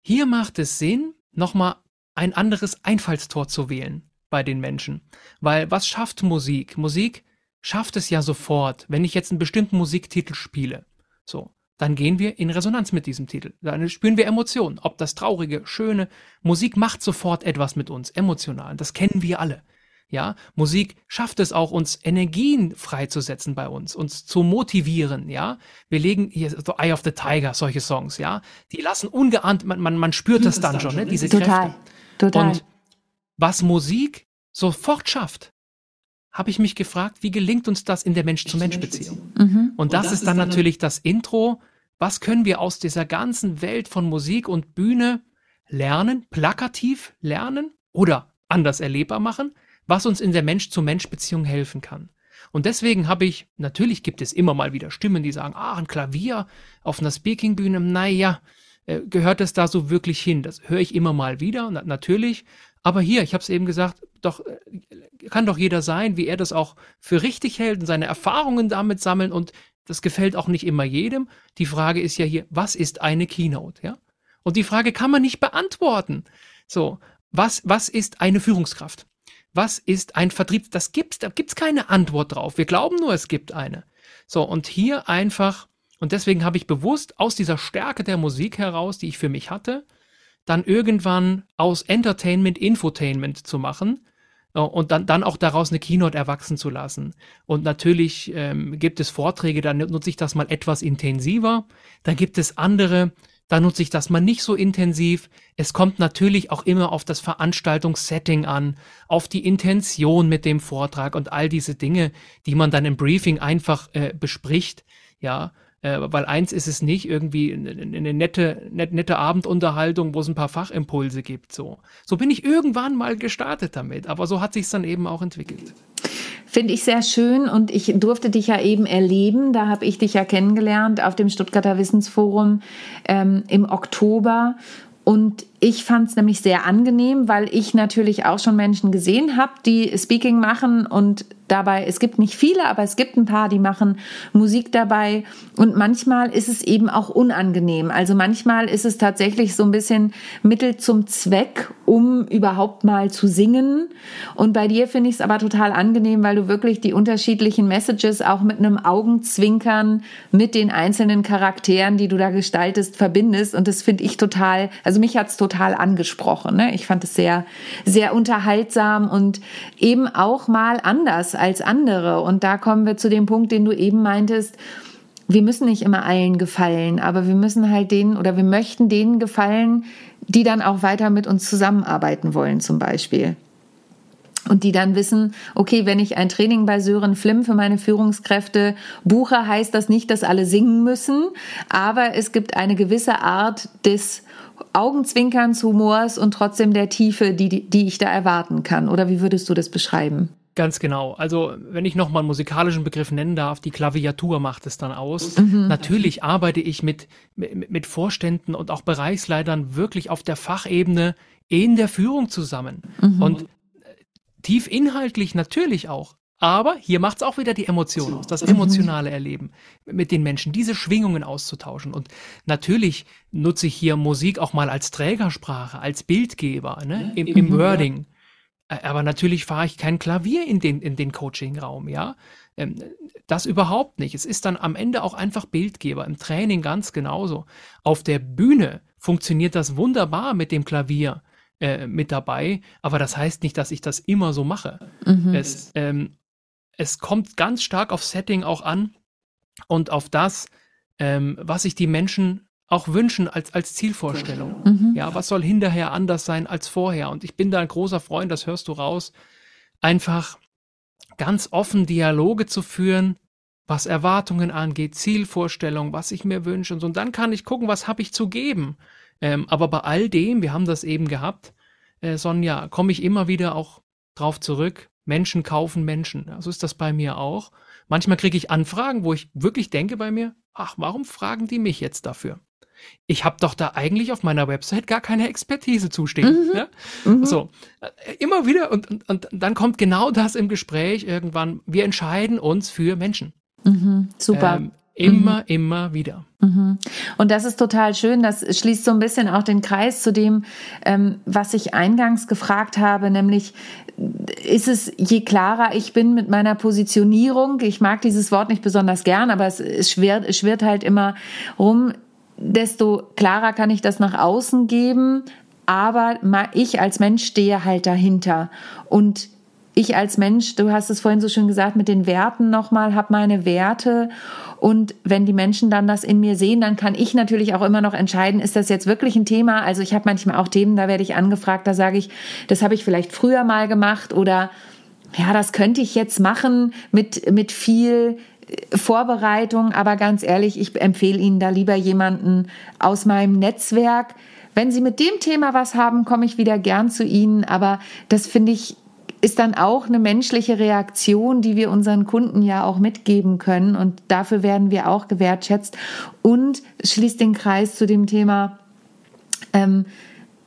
hier macht es Sinn, nochmal ein anderes Einfallstor zu wählen bei den Menschen. Weil was schafft Musik? Musik schafft es ja sofort, wenn ich jetzt einen bestimmten Musiktitel spiele. So, dann gehen wir in Resonanz mit diesem Titel. Dann spüren wir Emotionen. Ob das traurige, schöne, Musik macht sofort etwas mit uns, emotional. Das kennen wir alle. Ja, Musik schafft es auch, uns Energien freizusetzen bei uns, uns zu motivieren, ja. Wir legen hier so Eye of the Tiger, solche Songs, ja. Die lassen ungeahnt, man, man, man spürt das dann schon, ne, diese total, Kräfte. Total. Und was Musik sofort schafft, habe ich mich gefragt, wie gelingt uns das in der Mensch-zu-Mensch-Beziehung? Mhm. Und, das, das ist dann, dann natürlich das Intro. Was können wir aus dieser ganzen Welt von Musik und Bühne lernen, plakativ lernen oder anders erlebbar machen, was uns in der Mensch-zu-Mensch-Beziehung helfen kann? Und deswegen habe ich, natürlich gibt es immer mal wieder Stimmen, die sagen, ah, ein Klavier auf einer Speaking-Bühne, naja, äh, gehört es da so wirklich hin? Das höre ich immer mal wieder, na, natürlich. Aber hier, ich habe es eben gesagt, doch äh, kann doch jeder sein, wie er das auch für richtig hält und seine Erfahrungen damit sammeln und das gefällt auch nicht immer jedem. Die Frage ist ja hier, was ist eine Keynote, ja? Und die Frage kann man nicht beantworten. So, was was ist eine Führungskraft? Was ist ein Vertrieb? Das gibt's, da gibt's keine Antwort drauf. Wir glauben nur, es gibt eine. So, und hier einfach und deswegen habe ich bewusst aus dieser Stärke der Musik heraus, die ich für mich hatte, dann irgendwann aus Entertainment Infotainment zu machen äh, und dann, dann auch daraus eine Keynote erwachsen zu lassen. Und natürlich ähm, gibt es Vorträge, da nutze ich das mal etwas intensiver. Da gibt es andere, da nutze ich das mal nicht so intensiv. Es kommt natürlich auch immer auf das Veranstaltungssetting an, auf die Intention mit dem Vortrag und all diese Dinge, die man dann im Briefing einfach äh, bespricht. Ja, Äh, weil eins ist es nicht, irgendwie eine, nette, net, nette Abendunterhaltung, wo es ein paar Fachimpulse gibt. So. so bin ich irgendwann mal gestartet damit, aber so hat sich dann eben auch entwickelt. Finde ich sehr schön und ich durfte dich ja eben erleben. Da habe ich dich ja kennengelernt auf dem Stuttgarter Wissensforum ähm, im Oktober. Und ich fand es nämlich sehr angenehm, weil ich natürlich auch schon Menschen gesehen habe, die Speaking machen und dabei, es gibt nicht viele, aber es gibt ein paar, die machen Musik dabei und manchmal ist es eben auch unangenehm. Also manchmal ist es tatsächlich so ein bisschen Mittel zum Zweck, um überhaupt mal zu singen. Und bei dir finde ich es aber total angenehm, weil du wirklich die unterschiedlichen Messages auch mit einem Augenzwinkern mit den einzelnen Charakteren, die du da gestaltest, verbindest. Und das finde ich total, also mich hat es total angesprochen. Ne? Ich fand es sehr, sehr unterhaltsam und eben auch mal anders als andere. Und da kommen wir zu dem Punkt, den du eben meintest. Wir müssen nicht immer allen gefallen, aber wir müssen halt denen oder wir möchten denen gefallen, die dann auch weiter mit uns zusammenarbeiten wollen, zum Beispiel. Und die dann wissen, okay, wenn ich ein Training bei Sören Flim für meine Führungskräfte buche, heißt das nicht, dass alle singen müssen, aber es gibt eine gewisse Art des Augenzwinkerns, Humors und trotzdem der Tiefe, die, die ich da erwarten kann. Oder wie würdest du das beschreiben? Ganz genau. Also, wenn ich nochmal einen musikalischen Begriff nennen darf, die Klaviatur macht es dann aus. Mhm. Natürlich arbeite ich mit, mit, mit Vorständen und auch Bereichsleitern wirklich auf der Fachebene in der Führung zusammen. Mhm. Und äh, tief inhaltlich natürlich auch. Aber hier macht es auch wieder die Emotion aus, das emotionale Erleben mit den Menschen, diese Schwingungen auszutauschen. Und natürlich nutze ich hier Musik auch mal als Trägersprache, als Bildgeber, ne? Im, im Wording. Aber natürlich fahre ich kein Klavier in den, in den Coaching-Raum, ja. Ähm, das überhaupt nicht. Es ist dann am Ende auch einfach Bildgeber, im Training ganz genauso. Auf der Bühne funktioniert das wunderbar mit dem Klavier äh, mit dabei, aber das heißt nicht, dass ich das immer so mache. Mhm. Es, ähm, es kommt ganz stark auf Setting auch an und auf das, ähm, was sich die Menschen auch wünschen als, als Zielvorstellung. Mhm. Ja, was soll hinterher anders sein als vorher? Und ich bin da ein großer Freund, das hörst du raus, einfach ganz offen Dialoge zu führen, was Erwartungen angeht, Zielvorstellungen, was ich mir wünsche und so. Und dann kann ich gucken, was habe ich zu geben. Ähm, aber bei all dem, wir haben das eben gehabt, äh, Sonja, komme ich immer wieder auch drauf zurück. Menschen kaufen Menschen. Ja, so ist das bei mir auch. Manchmal kriege ich Anfragen, wo ich wirklich denke bei mir, ach, warum fragen die mich jetzt dafür? Ich habe doch da eigentlich auf meiner Website gar keine Expertise zustehen. Mhm. Ja? Mhm. So, äh, immer wieder und, und, und dann kommt genau das im Gespräch irgendwann. Wir entscheiden uns für Menschen. Mhm. Super. Ähm, Immer, mhm. immer wieder. Mhm. Und das ist total schön. Das schließt so ein bisschen auch den Kreis zu dem, ähm, was ich eingangs gefragt habe, nämlich ist es, je klarer ich bin mit meiner Positionierung, ich mag dieses Wort nicht besonders gern, aber es, es, schwirrt, es schwirrt halt immer rum, desto klarer kann ich das nach außen geben, aber ich als Mensch stehe halt dahinter. Und ich als Mensch, du hast es vorhin so schön gesagt, mit den Werten nochmal, habe meine Werte und wenn die Menschen dann das in mir sehen, dann kann ich natürlich auch immer noch entscheiden, ist das jetzt wirklich ein Thema? Also ich habe manchmal auch Themen, da werde ich angefragt, da sage ich, das habe ich vielleicht früher mal gemacht oder ja, das könnte ich jetzt machen mit, mit viel äh, Vorbereitung, aber ganz ehrlich, ich empfehle Ihnen da lieber jemanden aus meinem Netzwerk. Wenn Sie mit dem Thema was haben, komme ich wieder gern zu Ihnen, aber das finde ich ist dann auch eine menschliche Reaktion, die wir unseren Kunden ja auch mitgeben können. Und dafür werden wir auch gewertschätzt. Und schließt den Kreis zu dem Thema, ähm,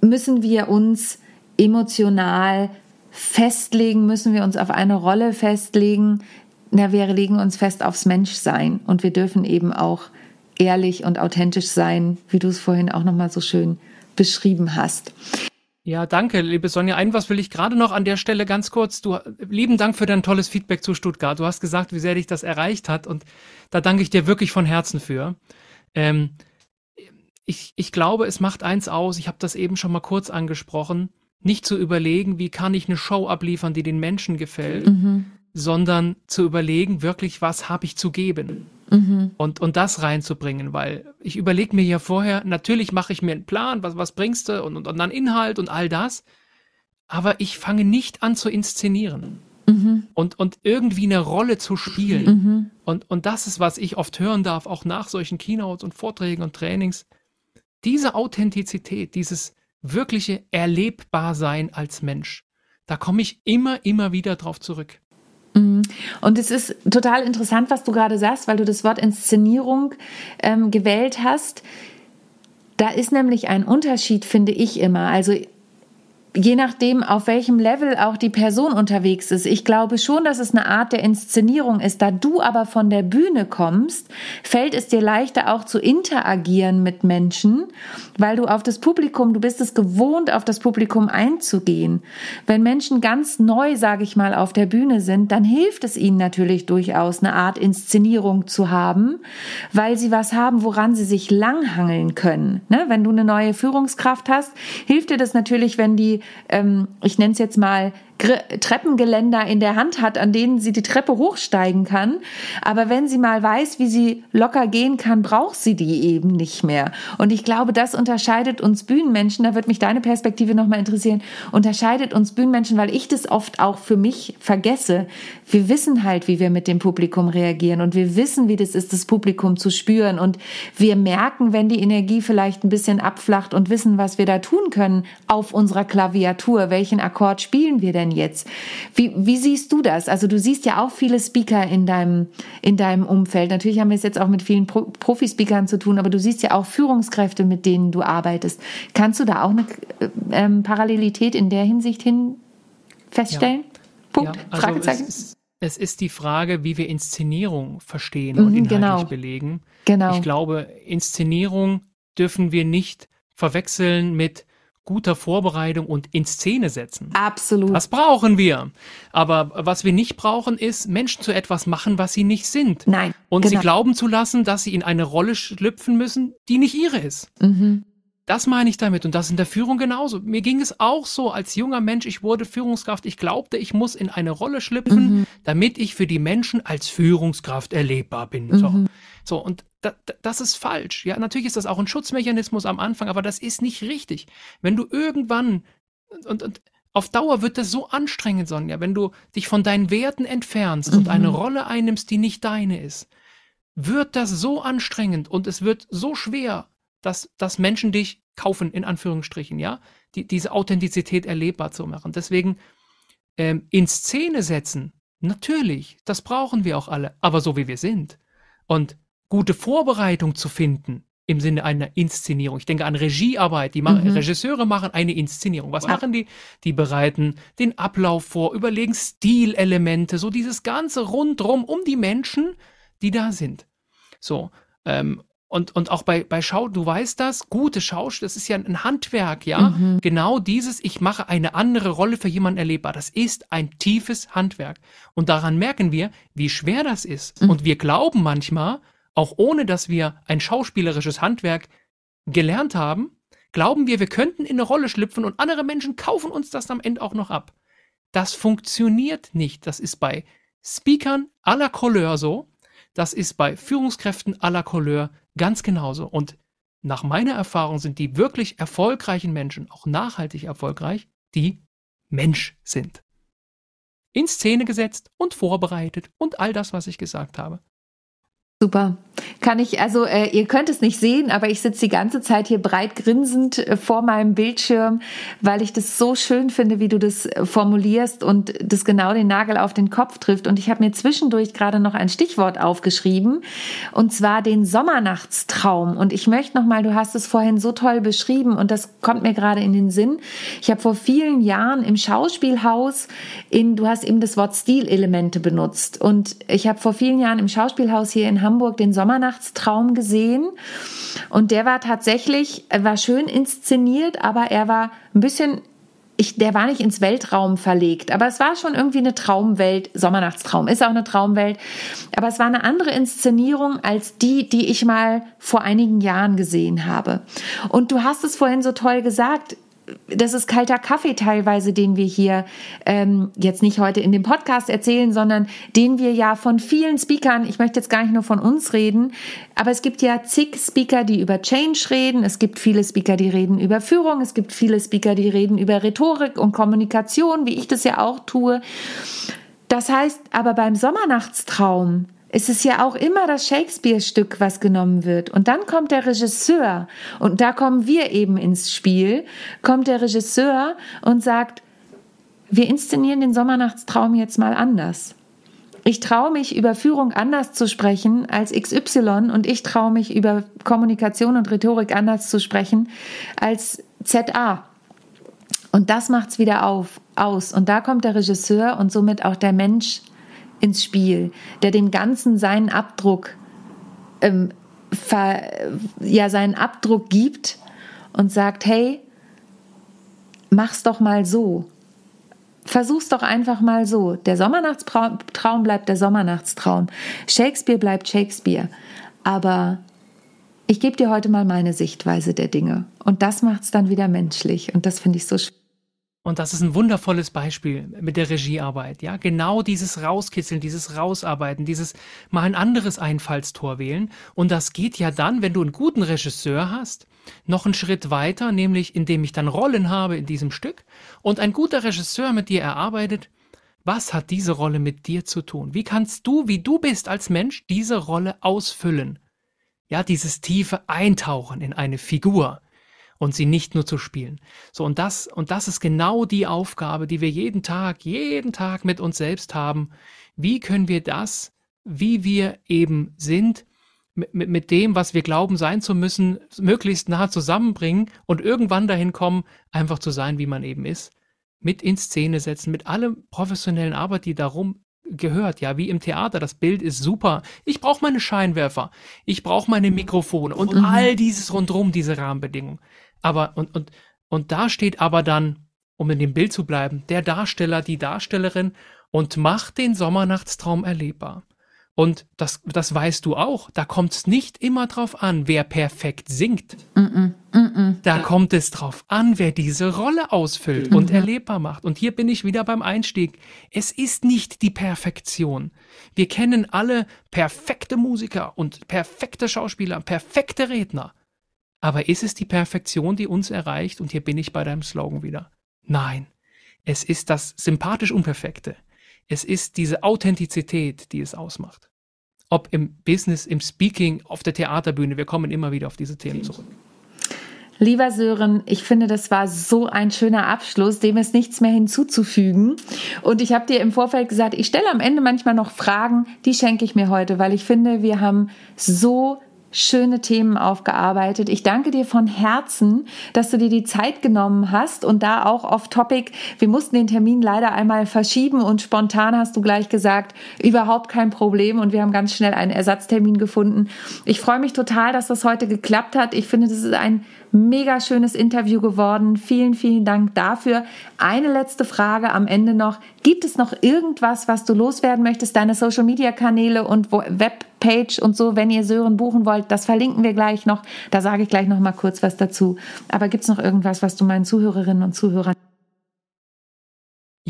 müssen wir uns emotional festlegen, müssen wir uns auf eine Rolle festlegen. Na, wir legen uns fest aufs Menschsein und wir dürfen eben auch ehrlich und authentisch sein, wie du es vorhin auch nochmal so schön beschrieben hast. Ja, danke, liebe Sonja. Ein was will ich gerade noch an der Stelle ganz kurz. Du, lieben Dank für dein tolles Feedback zu Stuttgart. Du hast gesagt, wie sehr dich das erreicht hat und da danke ich dir wirklich von Herzen für. Ähm, ich, ich glaube, es macht eins aus, ich habe das eben schon mal kurz angesprochen, nicht zu überlegen, wie kann ich eine Show abliefern, die den Menschen gefällt, mhm. sondern zu überlegen, wirklich, was habe ich zu geben mhm. und, und das reinzubringen, weil ich überlege mir ja vorher, natürlich mache ich mir einen Plan, was, was bringst du und, und, und dann Inhalt und all das, aber ich fange nicht an zu inszenieren. Mhm. Und und, irgendwie eine Rolle zu spielen. Mhm. Und, und das ist, was ich oft hören darf, auch nach solchen Keynotes und Vorträgen und Trainings. Diese Authentizität, dieses wirkliche Erlebbarsein als Mensch, da komme ich immer, immer wieder drauf zurück. Mhm. Und es ist total interessant, was du gerade sagst, weil du das Wort Inszenierung ähm, gewählt hast. Da ist nämlich ein Unterschied, finde ich immer. Also je nachdem, auf welchem Level auch die Person unterwegs ist. Ich glaube schon, dass es eine Art der Inszenierung ist. Da du aber von der Bühne kommst, fällt es dir leichter auch zu interagieren mit Menschen, weil du auf das Publikum, du bist es gewohnt, auf das Publikum einzugehen. Wenn Menschen ganz neu, sage ich mal, auf der Bühne sind, dann hilft es ihnen natürlich durchaus, eine Art Inszenierung zu haben, weil sie was haben, woran sie sich langhangeln können. Ne? Wenn du eine neue Führungskraft hast, hilft dir das natürlich, wenn die ähm, ich nenne es jetzt mal, Treppengeländer in der Hand hat, an denen sie die Treppe hochsteigen kann. Aber wenn sie mal weiß, wie sie locker gehen kann, braucht sie die eben nicht mehr. Und ich glaube, das unterscheidet uns Bühnenmenschen, da wird mich deine Perspektive nochmal interessieren, unterscheidet uns Bühnenmenschen, weil ich das oft auch für mich vergesse. Wir wissen halt, wie wir mit dem Publikum reagieren und wir wissen, wie das ist, das Publikum zu spüren und wir merken, wenn die Energie vielleicht ein bisschen abflacht und wissen, was wir da tun können auf unserer Klaviatur. Welchen Akkord spielen wir denn denn jetzt? Wie, wie siehst du das? Also du siehst ja auch viele Speaker in deinem, in deinem Umfeld. Natürlich haben wir es jetzt auch mit vielen Pro Profi-Speakern zu tun, aber du siehst ja auch Führungskräfte, mit denen du arbeitest. Kannst du da auch eine ähm, Parallelität in der Hinsicht hin feststellen? Ja. Punkt. Ja, also Fragezeichen. Es ist, es ist die Frage, wie wir Inszenierung verstehen und mhm, inhaltlich genau. belegen. Genau. Ich glaube, Inszenierung dürfen wir nicht verwechseln mit guter Vorbereitung und in Szene setzen. Absolut. Das brauchen wir. Aber was wir nicht brauchen, ist, Menschen zu etwas machen, was sie nicht sind. Nein. Und genau. sie glauben zu lassen, dass sie in eine Rolle schlüpfen müssen, die nicht ihre ist. Mhm. Das meine ich damit und das in der Führung genauso. Mir ging es auch so als junger Mensch, ich wurde Führungskraft, ich glaubte, ich muss in eine Rolle schlüpfen, mhm. damit ich für die Menschen als Führungskraft erlebbar bin. Mhm. So. so, und da, das ist falsch. Ja, natürlich ist das auch ein Schutzmechanismus am Anfang, aber das ist nicht richtig. Wenn du irgendwann und, und auf Dauer wird das so anstrengend, Sonja, wenn du dich von deinen Werten entfernst mhm. und eine Rolle einnimmst, die nicht deine ist, wird das so anstrengend und es wird so schwer, dass, dass Menschen dich kaufen, in Anführungsstrichen, ja, die, diese Authentizität erlebbar zu machen. Deswegen ähm, in Szene setzen, natürlich, das brauchen wir auch alle, aber so wie wir sind. Und gute Vorbereitung zu finden im Sinne einer Inszenierung. Ich denke an Regiearbeit. Die machen, mhm. Regisseure machen eine Inszenierung. Was ja. machen die? Die bereiten den Ablauf vor, überlegen Stilelemente, so dieses ganze rundrum um die Menschen, die da sind. So. Ähm, und, und auch bei, bei Schau, du weißt das, gute Schauspiel, das ist ja ein Handwerk, ja. Mhm. Genau dieses, ich mache eine andere Rolle für jemanden erlebbar. Das ist ein tiefes Handwerk. Und daran merken wir, wie schwer das ist. Mhm. Und wir glauben manchmal, auch ohne dass wir ein schauspielerisches Handwerk gelernt haben, glauben wir, wir könnten in eine Rolle schlüpfen und andere Menschen kaufen uns das am Ende auch noch ab. Das funktioniert nicht. Das ist bei Speakern à la Couleur so. Das ist bei Führungskräften à la Couleur ganz genauso. Und nach meiner Erfahrung sind die wirklich erfolgreichen Menschen, auch nachhaltig erfolgreich, die Mensch sind. In Szene gesetzt und vorbereitet und all das, was ich gesagt habe. Super. Kann ich, also äh, ihr könnt es nicht sehen, aber ich sitze die ganze Zeit hier breit grinsend äh, vor meinem Bildschirm, weil ich das so schön finde, wie du das äh, formulierst und das genau den Nagel auf den Kopf trifft. Und ich habe mir zwischendurch gerade noch ein Stichwort aufgeschrieben, und zwar den Sommernachtstraum. Und ich möchte nochmal, du hast es vorhin so toll beschrieben und das kommt mir gerade in den Sinn. Ich habe vor vielen Jahren im Schauspielhaus in, du hast eben das Wort Stilelemente benutzt. Und ich habe vor vielen Jahren im Schauspielhaus hier in Hamburg Hamburg den Sommernachtstraum gesehen. Und der war tatsächlich, war schön inszeniert, aber er war ein bisschen ich, der war nicht ins Weltraum verlegt, aber es war schon irgendwie eine Traumwelt. Sommernachtstraum ist auch eine Traumwelt, aber es war eine andere Inszenierung als die, die ich mal vor einigen Jahren gesehen habe. Und du hast es vorhin so toll gesagt das ist kalter Kaffee teilweise, den wir hier ähm, jetzt nicht heute in dem Podcast erzählen, sondern den wir ja von vielen Speakern, ich möchte jetzt gar nicht nur von uns reden, aber es gibt ja zig Speaker, die über Change reden, es gibt viele Speaker, die reden über Führung, es gibt viele Speaker, die reden über Rhetorik und Kommunikation, wie ich das ja auch tue. Das heißt, aber beim Sommernachtstraum ist es ja auch immer das Shakespeare-Stück, was genommen wird. Und dann kommt der Regisseur, und da kommen wir eben ins Spiel, kommt der Regisseur und sagt, wir inszenieren den Sommernachtstraum jetzt mal anders. Ich traue mich, über Führung anders zu sprechen als XY und ich traue mich, über Kommunikation und Rhetorik anders zu sprechen als ZA. Und das macht's wieder auf, aus. Und da kommt der Regisseur und somit auch der Mensch ins Spiel, der dem Ganzen seinen Abdruck, ähm, ver, ja, seinen Abdruck gibt und sagt, hey, mach's doch mal so. Versuch's doch einfach mal so. Der Sommernachtstraum bleibt der Sommernachtstraum. Shakespeare bleibt Shakespeare. Aber ich gebe dir heute mal meine Sichtweise der Dinge. Und das macht's dann wieder menschlich. Und das finde ich so schön. Und das ist ein wundervolles Beispiel mit der Regiearbeit. Ja, genau dieses Rauskitzeln, dieses Rausarbeiten, dieses mal ein anderes Einfallstor wählen. Und das geht ja dann, wenn du einen guten Regisseur hast, noch einen Schritt weiter, nämlich indem ich dann Rollen habe in diesem Stück und ein guter Regisseur mit dir erarbeitet, was hat diese Rolle mit dir zu tun? Wie kannst du, wie du bist als Mensch, diese Rolle ausfüllen? Ja, dieses tiefe Eintauchen in eine Figur und sie nicht nur zu spielen. So, und das, und das ist genau die Aufgabe, die wir jeden Tag, jeden Tag mit uns selbst haben. Wie können wir das, wie wir eben sind, mit, mit dem, was wir glauben sein zu müssen, möglichst nah zusammenbringen und irgendwann dahin kommen, einfach zu sein, wie man eben ist. Mit in Szene setzen, mit allem professionellen Arbeit, die darum gehört, ja, wie im Theater. Das Bild ist super. Ich brauche meine Scheinwerfer, ich brauche meine Mikrofone und mhm. all dieses rundrum, diese Rahmenbedingungen. Aber, und, und, und da steht aber dann, um in dem Bild zu bleiben, der Darsteller, die Darstellerin und macht den Sommernachtstraum erlebbar. Und das, das weißt du auch, da kommt es nicht immer drauf an, wer perfekt singt. Mm -mm, mm da kommt es drauf an, wer diese Rolle ausfüllt und erlebbar macht. Und hier bin ich wieder beim Einstieg. Es ist nicht die Perfektion. Wir kennen alle perfekte Musiker und perfekte Schauspieler, perfekte Redner. Aber ist es die Perfektion, die uns erreicht? Und hier bin ich bei deinem Slogan wieder. Nein, es ist das sympathisch Unperfekte. Es ist diese Authentizität, die es ausmacht. Ob im Business, im Speaking, auf der Theaterbühne, wir kommen immer wieder auf diese Themen zurück. Lieber Sören, ich finde, das war so ein schöner Abschluss, dem ist nichts mehr hinzuzufügen. Und ich habe dir im Vorfeld gesagt, ich stelle am Ende manchmal noch Fragen, die schenke ich mir heute, weil ich finde, wir haben so schöne Themen aufgearbeitet. Ich danke dir von Herzen, dass du dir die Zeit genommen hast und da auch off topic. Wir mussten den Termin leider einmal verschieben und spontan hast du gleich gesagt, überhaupt kein Problem und wir haben ganz schnell einen Ersatztermin gefunden. Ich freue mich total, dass das heute geklappt hat. Ich finde, das ist ein mega schönes Interview geworden. Vielen, vielen Dank dafür. Eine letzte Frage am Ende noch. Gibt es noch irgendwas, was du loswerden möchtest? Deine Social Media Kanäle und Webpage und so, wenn ihr Sören buchen wollt, das verlinken wir gleich noch. Da sage ich gleich noch mal kurz was dazu. Aber gibt es noch irgendwas, was du meinen Zuhörerinnen und Zuhörern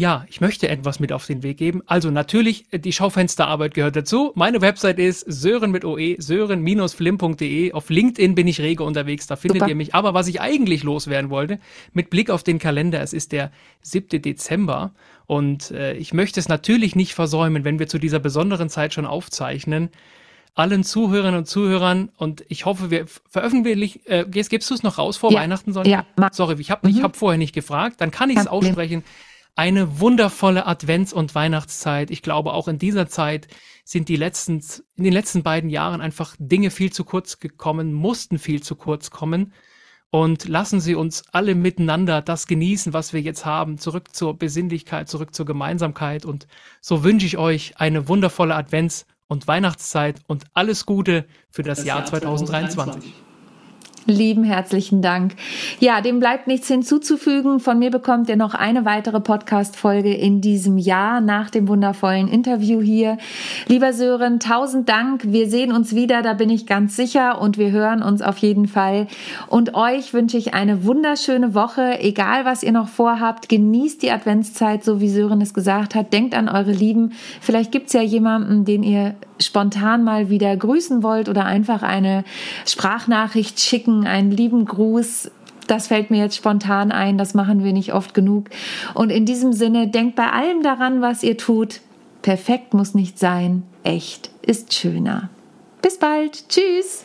ja, ich möchte etwas mit auf den Weg geben. Also natürlich, äh, die Schaufensterarbeit gehört dazu. Meine Website ist sören mit oe, sören-flim.de. Auf LinkedIn bin ich rege unterwegs, da findet Super. ihr mich. Aber was ich eigentlich loswerden wollte, mit Blick auf den Kalender, es ist der 7. Dezember und äh, ich möchte es natürlich nicht versäumen, wenn wir zu dieser besonderen Zeit schon aufzeichnen, allen Zuhörerinnen und Zuhörern und ich hoffe, wir veröffentlichen, äh, gibst du es noch raus vor ja. Weihnachten? Sonntag? Ja. Sorry, ich habe mhm. hab vorher nicht gefragt, dann kann ich es aussprechen eine wundervolle Advents- und Weihnachtszeit. Ich glaube, auch in dieser Zeit sind die letzten, in den letzten beiden Jahren einfach Dinge viel zu kurz gekommen, mussten viel zu kurz kommen. Und lassen Sie uns alle miteinander das genießen, was wir jetzt haben, zurück zur Besinnlichkeit, zurück zur Gemeinsamkeit. Und so wünsche ich euch eine wundervolle Advents- und Weihnachtszeit und alles Gute für das, das Jahr, Jahr 2023. 2023. Lieben herzlichen Dank. Ja, dem bleibt nichts hinzuzufügen. Von mir bekommt ihr noch eine weitere Podcast-Folge in diesem Jahr nach dem wundervollen Interview hier. Lieber Sören, tausend Dank. Wir sehen uns wieder, da bin ich ganz sicher und wir hören uns auf jeden Fall. Und euch wünsche ich eine wunderschöne Woche. Egal, was ihr noch vorhabt, genießt die Adventszeit, so wie Sören es gesagt hat. Denkt an eure Lieben. Vielleicht gibt's ja jemanden, den ihr spontan mal wieder grüßen wollt oder einfach eine Sprachnachricht schicken, einen lieben Gruß, das fällt mir jetzt spontan ein, das machen wir nicht oft genug. Und in diesem Sinne, denkt bei allem daran, was ihr tut, perfekt muss nicht sein, echt ist schöner. Bis bald. Tschüss.